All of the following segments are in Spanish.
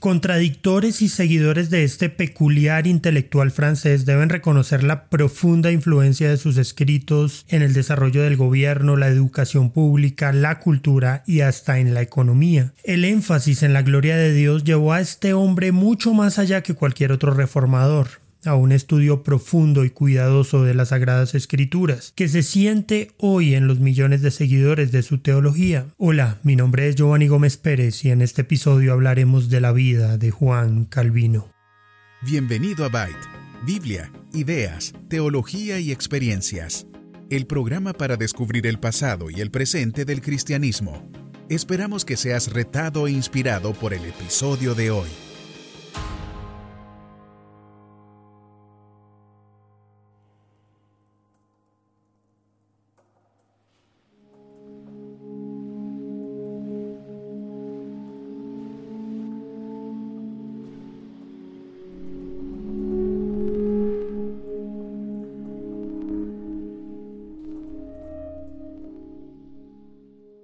Contradictores y seguidores de este peculiar intelectual francés deben reconocer la profunda influencia de sus escritos en el desarrollo del gobierno, la educación pública, la cultura y hasta en la economía. El énfasis en la gloria de Dios llevó a este hombre mucho más allá que cualquier otro reformador a un estudio profundo y cuidadoso de las Sagradas Escrituras, que se siente hoy en los millones de seguidores de su teología. Hola, mi nombre es Giovanni Gómez Pérez y en este episodio hablaremos de la vida de Juan Calvino. Bienvenido a Byte, Biblia, ideas, teología y experiencias. El programa para descubrir el pasado y el presente del cristianismo. Esperamos que seas retado e inspirado por el episodio de hoy.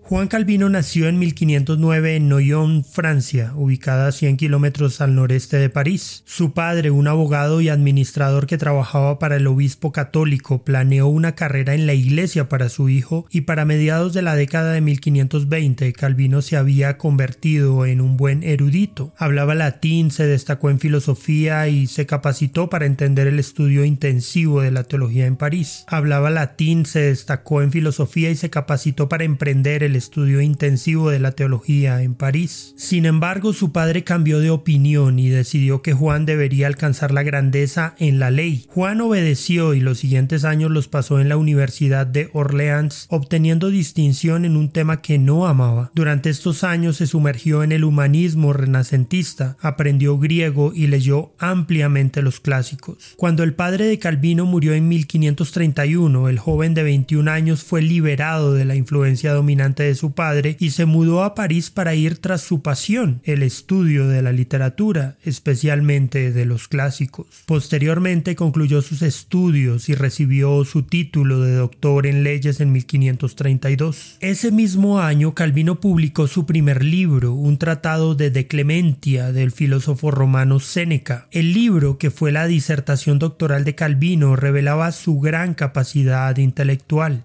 Juan Calvino nació en 1509 en Noyon, Francia, ubicada a 100 kilómetros al noreste de París. Su padre, un abogado y administrador que trabajaba para el obispo católico, planeó una carrera en la iglesia para su hijo y para mediados de la década de 1520 Calvino se había convertido en un buen erudito. Hablaba latín, se destacó en filosofía y se capacitó para entender el estudio intensivo de la teología en París. Hablaba latín, se destacó en filosofía y se capacitó para emprender el estudio intensivo de la teología en París. Sin embargo, su padre cambió de opinión y decidió que Juan debería alcanzar la grandeza en la ley. Juan obedeció y los siguientes años los pasó en la Universidad de Orleans, obteniendo distinción en un tema que no amaba. Durante estos años se sumergió en el humanismo renacentista, aprendió griego y leyó ampliamente los clásicos. Cuando el padre de Calvino murió en 1531, el joven de 21 años fue liberado de la influencia dominante de su padre y se mudó a París para ir tras su pasión, el estudio de la literatura, especialmente de los clásicos. Posteriormente concluyó sus estudios y recibió su título de doctor en leyes en 1532. Ese mismo año Calvino publicó su primer libro, un tratado de De Clementia del filósofo romano Séneca. El libro, que fue la disertación doctoral de Calvino, revelaba su gran capacidad intelectual.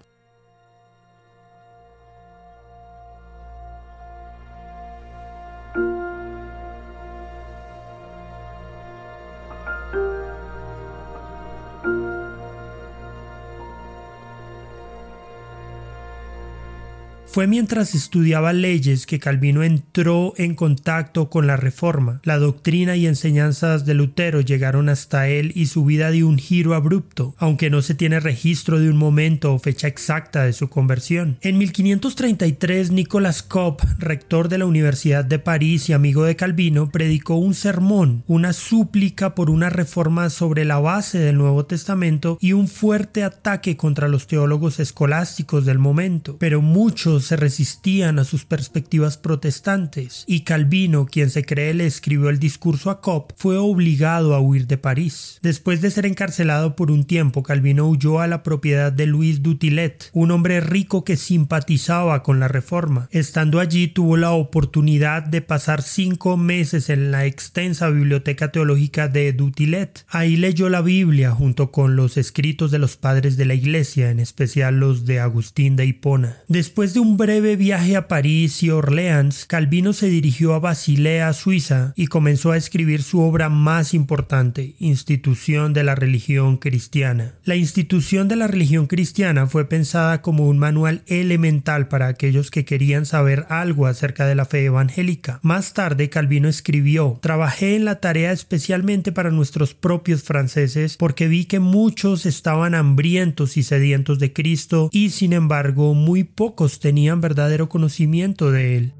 Fue mientras estudiaba leyes que Calvino entró en contacto con la Reforma. La doctrina y enseñanzas de Lutero llegaron hasta él y su vida dio un giro abrupto, aunque no se tiene registro de un momento o fecha exacta de su conversión. En 1533, Nicolas Kopp, rector de la Universidad de París y amigo de Calvino, predicó un sermón, una súplica por una reforma sobre la base del Nuevo Testamento y un fuerte ataque contra los teólogos escolásticos del momento. Pero muchos se resistían a sus perspectivas protestantes, y Calvino, quien se cree le escribió el discurso a Cobb, fue obligado a huir de París. Después de ser encarcelado por un tiempo, Calvino huyó a la propiedad de Luis Dutilet, un hombre rico que simpatizaba con la reforma. Estando allí tuvo la oportunidad de pasar cinco meses en la extensa biblioteca teológica de Dutilet. Ahí leyó la Biblia junto con los escritos de los padres de la iglesia, en especial los de Agustín de Hipona. Después de un breve viaje a París y Orleans, Calvino se dirigió a Basilea, Suiza, y comenzó a escribir su obra más importante, Institución de la Religión Cristiana. La institución de la religión cristiana fue pensada como un manual elemental para aquellos que querían saber algo acerca de la fe evangélica. Más tarde, Calvino escribió, Trabajé en la tarea especialmente para nuestros propios franceses porque vi que muchos estaban hambrientos y sedientos de Cristo y sin embargo muy pocos tenían verdadero conocimiento de él.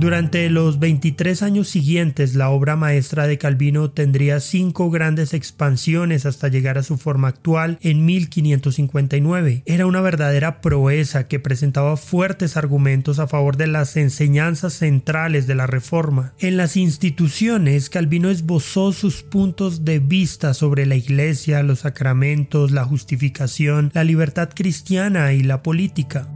Durante los 23 años siguientes, la obra maestra de Calvino tendría cinco grandes expansiones hasta llegar a su forma actual en 1559. Era una verdadera proeza que presentaba fuertes argumentos a favor de las enseñanzas centrales de la Reforma. En las instituciones, Calvino esbozó sus puntos de vista sobre la Iglesia, los sacramentos, la justificación, la libertad cristiana y la política.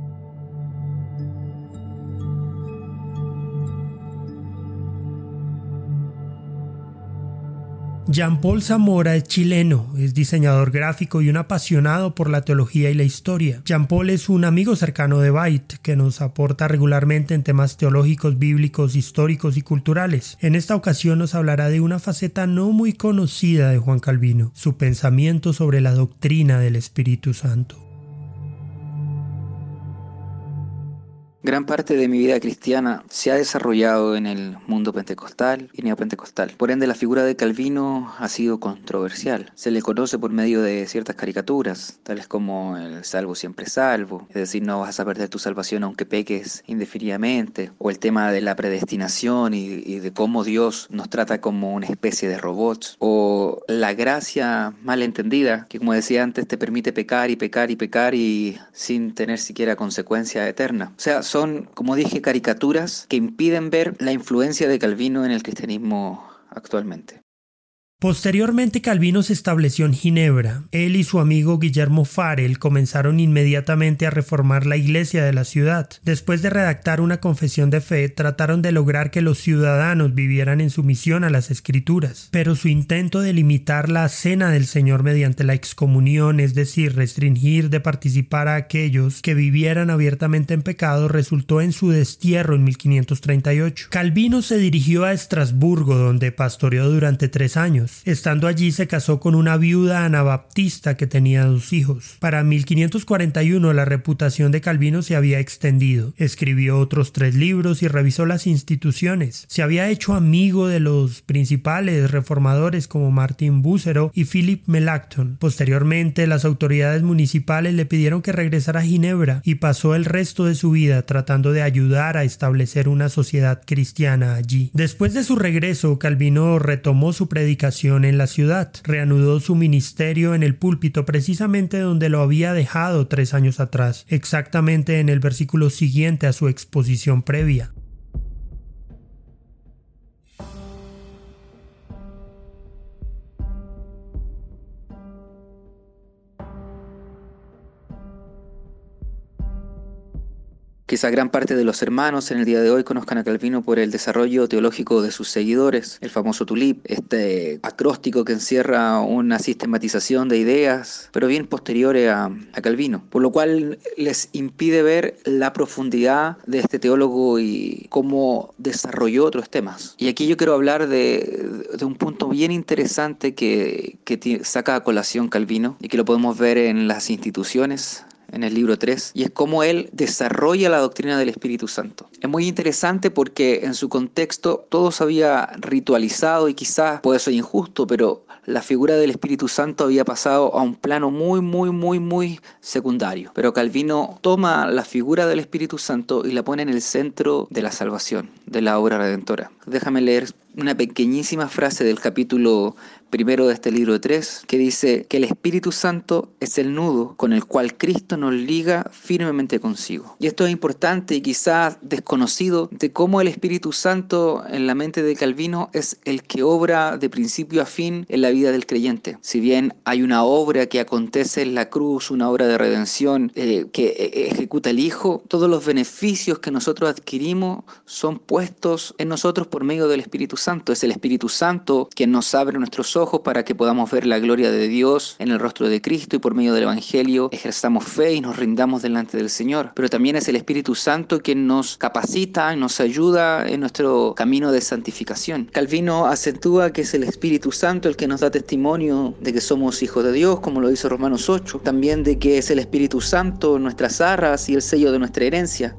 Jean-Paul Zamora es chileno, es diseñador gráfico y un apasionado por la teología y la historia. Jean-Paul es un amigo cercano de Byte que nos aporta regularmente en temas teológicos, bíblicos, históricos y culturales. En esta ocasión nos hablará de una faceta no muy conocida de Juan Calvino, su pensamiento sobre la doctrina del Espíritu Santo. Gran parte de mi vida cristiana se ha desarrollado en el mundo pentecostal y neopentecostal. Por ende, la figura de Calvino ha sido controversial. Se le conoce por medio de ciertas caricaturas, tales como el salvo siempre salvo, es decir, no vas a perder tu salvación aunque peques indefinidamente, o el tema de la predestinación y, y de cómo Dios nos trata como una especie de robots, o la gracia mal entendida, que como decía antes te permite pecar y pecar y pecar y sin tener siquiera consecuencia eterna. O sea, son, como dije, caricaturas que impiden ver la influencia de Calvino en el cristianismo actualmente. Posteriormente Calvino se estableció en Ginebra. Él y su amigo Guillermo Farel comenzaron inmediatamente a reformar la iglesia de la ciudad. Después de redactar una confesión de fe, trataron de lograr que los ciudadanos vivieran en sumisión a las escrituras. Pero su intento de limitar la cena del Señor mediante la excomunión, es decir, restringir de participar a aquellos que vivieran abiertamente en pecado, resultó en su destierro en 1538. Calvino se dirigió a Estrasburgo, donde pastoreó durante tres años. Estando allí se casó con una viuda anabaptista que tenía dos hijos. Para 1541 la reputación de Calvino se había extendido. Escribió otros tres libros y revisó las instituciones. Se había hecho amigo de los principales reformadores como Martin Bucero y Philip Melanchthon. Posteriormente las autoridades municipales le pidieron que regresara a Ginebra y pasó el resto de su vida tratando de ayudar a establecer una sociedad cristiana allí. Después de su regreso, Calvino retomó su predicación en la ciudad. Reanudó su ministerio en el púlpito precisamente donde lo había dejado tres años atrás, exactamente en el versículo siguiente a su exposición previa. Quizá gran parte de los hermanos en el día de hoy conozcan a Calvino por el desarrollo teológico de sus seguidores, el famoso tulip, este acróstico que encierra una sistematización de ideas, pero bien posteriores a, a, Calvino, por lo cual les impide ver la profundidad de este teólogo y cómo desarrolló otros temas. Y aquí yo quiero hablar de, de un punto bien interesante que, que saca a colación Calvino y que lo podemos ver en las instituciones en el libro 3, y es cómo él desarrolla la doctrina del Espíritu Santo. Es muy interesante porque en su contexto todo se había ritualizado y quizás puede ser injusto, pero la figura del Espíritu Santo había pasado a un plano muy, muy, muy, muy secundario. Pero Calvino toma la figura del Espíritu Santo y la pone en el centro de la salvación, de la obra redentora. Déjame leer una pequeñísima frase del capítulo primero de este libro 3 que dice que el Espíritu Santo es el nudo con el cual Cristo nos liga firmemente consigo. Y esto es importante y quizás desconocido de cómo el Espíritu Santo en la mente de Calvino es el que obra de principio a fin en la vida del creyente. Si bien hay una obra que acontece en la cruz, una obra de redención eh, que eh, ejecuta el Hijo, todos los beneficios que nosotros adquirimos son puestos en nosotros por medio del Espíritu Santo. Es el Espíritu Santo quien nos abre nuestros ojos para que podamos ver la gloria de Dios en el rostro de Cristo y por medio del Evangelio ejerzamos fe y nos rindamos delante del Señor. Pero también es el Espíritu Santo quien nos capacita y nos ayuda en nuestro camino de santificación. Calvino acentúa que es el Espíritu Santo el que nos da testimonio de que somos hijos de Dios, como lo dice Romanos 8. También de que es el Espíritu Santo nuestras arras y el sello de nuestra herencia.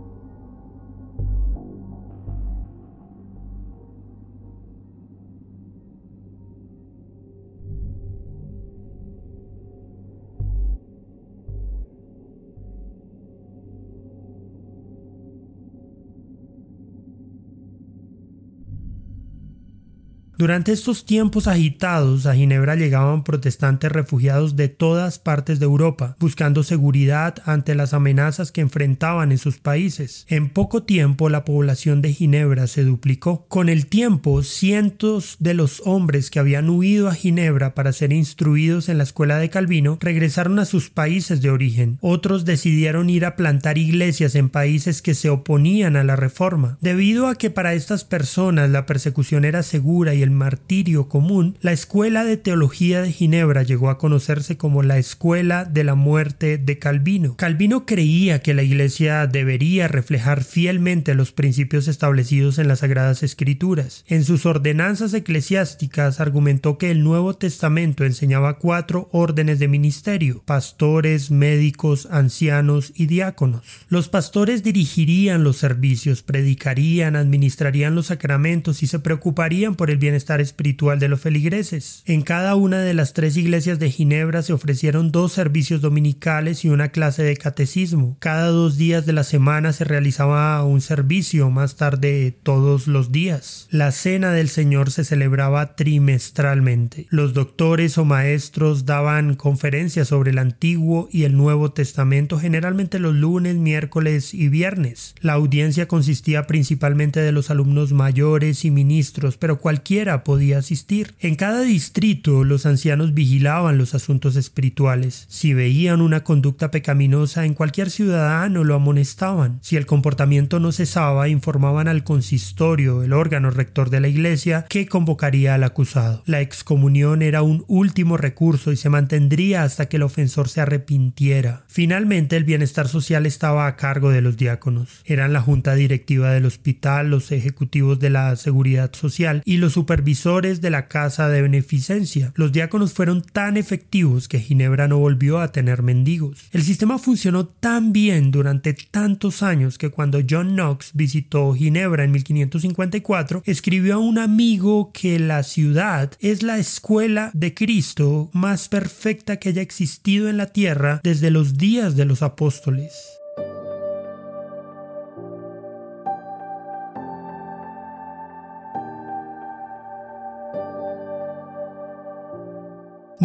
Durante estos tiempos agitados a Ginebra llegaban protestantes refugiados de todas partes de Europa, buscando seguridad ante las amenazas que enfrentaban en sus países. En poco tiempo la población de Ginebra se duplicó. Con el tiempo, cientos de los hombres que habían huido a Ginebra para ser instruidos en la escuela de Calvino regresaron a sus países de origen. Otros decidieron ir a plantar iglesias en países que se oponían a la reforma. Debido a que para estas personas la persecución era segura y el martirio común, la Escuela de Teología de Ginebra llegó a conocerse como la Escuela de la Muerte de Calvino. Calvino creía que la Iglesia debería reflejar fielmente los principios establecidos en las Sagradas Escrituras. En sus ordenanzas eclesiásticas argumentó que el Nuevo Testamento enseñaba cuatro órdenes de ministerio, pastores, médicos, ancianos y diáconos. Los pastores dirigirían los servicios, predicarían, administrarían los sacramentos y se preocuparían por el bien estar espiritual de los feligreses. En cada una de las tres iglesias de Ginebra se ofrecieron dos servicios dominicales y una clase de catecismo. Cada dos días de la semana se realizaba un servicio, más tarde todos los días. La cena del Señor se celebraba trimestralmente. Los doctores o maestros daban conferencias sobre el Antiguo y el Nuevo Testamento generalmente los lunes, miércoles y viernes. La audiencia consistía principalmente de los alumnos mayores y ministros, pero cualquier podía asistir. En cada distrito los ancianos vigilaban los asuntos espirituales. Si veían una conducta pecaminosa en cualquier ciudadano lo amonestaban. Si el comportamiento no cesaba, informaban al consistorio, el órgano rector de la iglesia, que convocaría al acusado. La excomunión era un último recurso y se mantendría hasta que el ofensor se arrepintiera. Finalmente, el bienestar social estaba a cargo de los diáconos. Eran la junta directiva del hospital, los ejecutivos de la seguridad social y los supervisores de la casa de beneficencia. Los diáconos fueron tan efectivos que Ginebra no volvió a tener mendigos. El sistema funcionó tan bien durante tantos años que cuando John Knox visitó Ginebra en 1554, escribió a un amigo que la ciudad es la escuela de Cristo más perfecta que haya existido en la tierra desde los días de los apóstoles.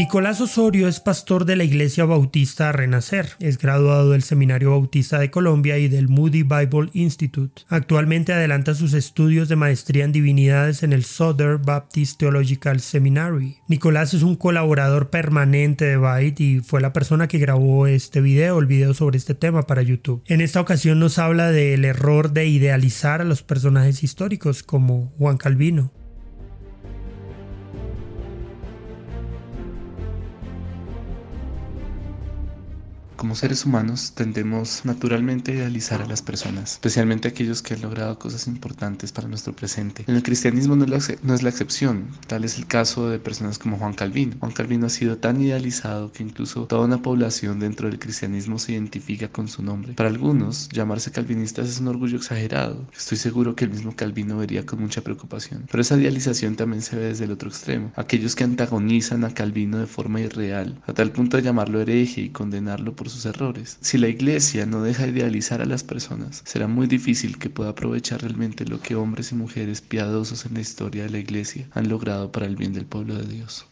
Nicolás Osorio es pastor de la Iglesia Bautista Renacer, es graduado del Seminario Bautista de Colombia y del Moody Bible Institute. Actualmente adelanta sus estudios de maestría en divinidades en el Southern Baptist Theological Seminary. Nicolás es un colaborador permanente de Byte y fue la persona que grabó este video, el video sobre este tema para YouTube. En esta ocasión nos habla del error de idealizar a los personajes históricos como Juan Calvino. Como seres humanos tendemos naturalmente a idealizar a las personas, especialmente aquellos que han logrado cosas importantes para nuestro presente. En el cristianismo no es, la, no es la excepción, tal es el caso de personas como Juan Calvino. Juan Calvino ha sido tan idealizado que incluso toda una población dentro del cristianismo se identifica con su nombre. Para algunos, llamarse calvinistas es un orgullo exagerado. Estoy seguro que el mismo Calvino vería con mucha preocupación. Pero esa idealización también se ve desde el otro extremo, aquellos que antagonizan a Calvino de forma irreal, a tal punto de llamarlo hereje y condenarlo por sus errores. Si la iglesia no deja idealizar a las personas, será muy difícil que pueda aprovechar realmente lo que hombres y mujeres piadosos en la historia de la iglesia han logrado para el bien del pueblo de Dios.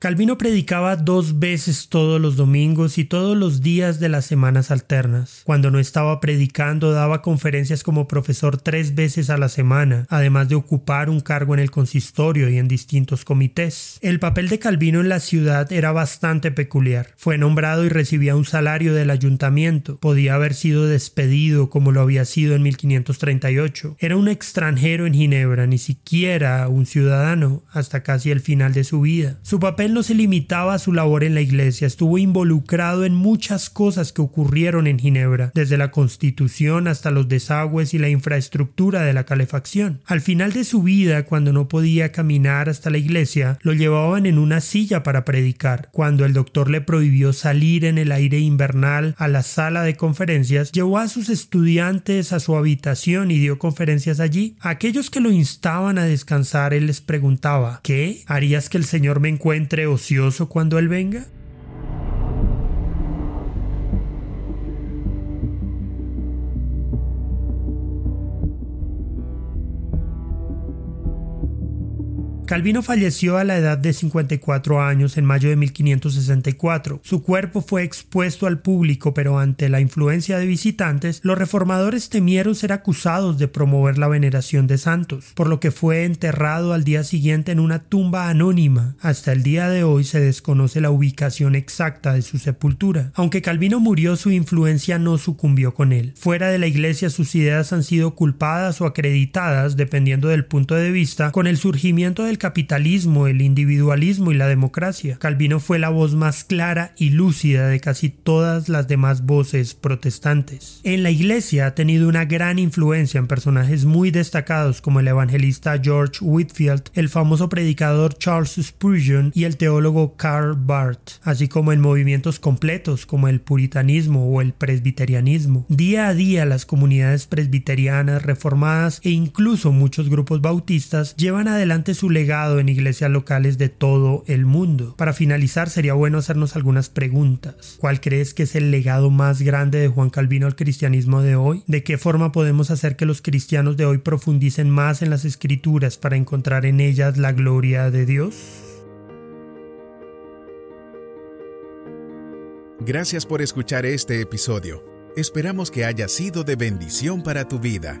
Calvino predicaba dos veces todos los domingos y todos los días de las semanas alternas. Cuando no estaba predicando daba conferencias como profesor tres veces a la semana, además de ocupar un cargo en el consistorio y en distintos comités. El papel de Calvino en la ciudad era bastante peculiar. Fue nombrado y recibía un salario del ayuntamiento. Podía haber sido despedido como lo había sido en 1538. Era un extranjero en Ginebra, ni siquiera un ciudadano, hasta casi el final de su vida. Su papel no se limitaba a su labor en la iglesia, estuvo involucrado en muchas cosas que ocurrieron en Ginebra, desde la constitución hasta los desagües y la infraestructura de la calefacción. Al final de su vida, cuando no podía caminar hasta la iglesia, lo llevaban en una silla para predicar. Cuando el doctor le prohibió salir en el aire invernal a la sala de conferencias, llevó a sus estudiantes a su habitación y dio conferencias allí. A aquellos que lo instaban a descansar, él les preguntaba ¿Qué? ¿Harías que el Señor me encuentre ocioso cuando Él venga? Calvino falleció a la edad de 54 años en mayo de 1564. Su cuerpo fue expuesto al público, pero ante la influencia de visitantes, los reformadores temieron ser acusados de promover la veneración de santos, por lo que fue enterrado al día siguiente en una tumba anónima. Hasta el día de hoy se desconoce la ubicación exacta de su sepultura. Aunque Calvino murió, su influencia no sucumbió con él. Fuera de la iglesia sus ideas han sido culpadas o acreditadas, dependiendo del punto de vista, con el surgimiento del capitalismo, el individualismo y la democracia. Calvino fue la voz más clara y lúcida de casi todas las demás voces protestantes. En la iglesia ha tenido una gran influencia en personajes muy destacados como el evangelista George Whitfield, el famoso predicador Charles Spurgeon y el teólogo Karl Barth, así como en movimientos completos como el puritanismo o el presbiterianismo. Día a día las comunidades presbiterianas, reformadas e incluso muchos grupos bautistas llevan adelante su legado en iglesias locales de todo el mundo. Para finalizar sería bueno hacernos algunas preguntas. ¿Cuál crees que es el legado más grande de Juan Calvino al cristianismo de hoy? ¿De qué forma podemos hacer que los cristianos de hoy profundicen más en las escrituras para encontrar en ellas la gloria de Dios? Gracias por escuchar este episodio. Esperamos que haya sido de bendición para tu vida.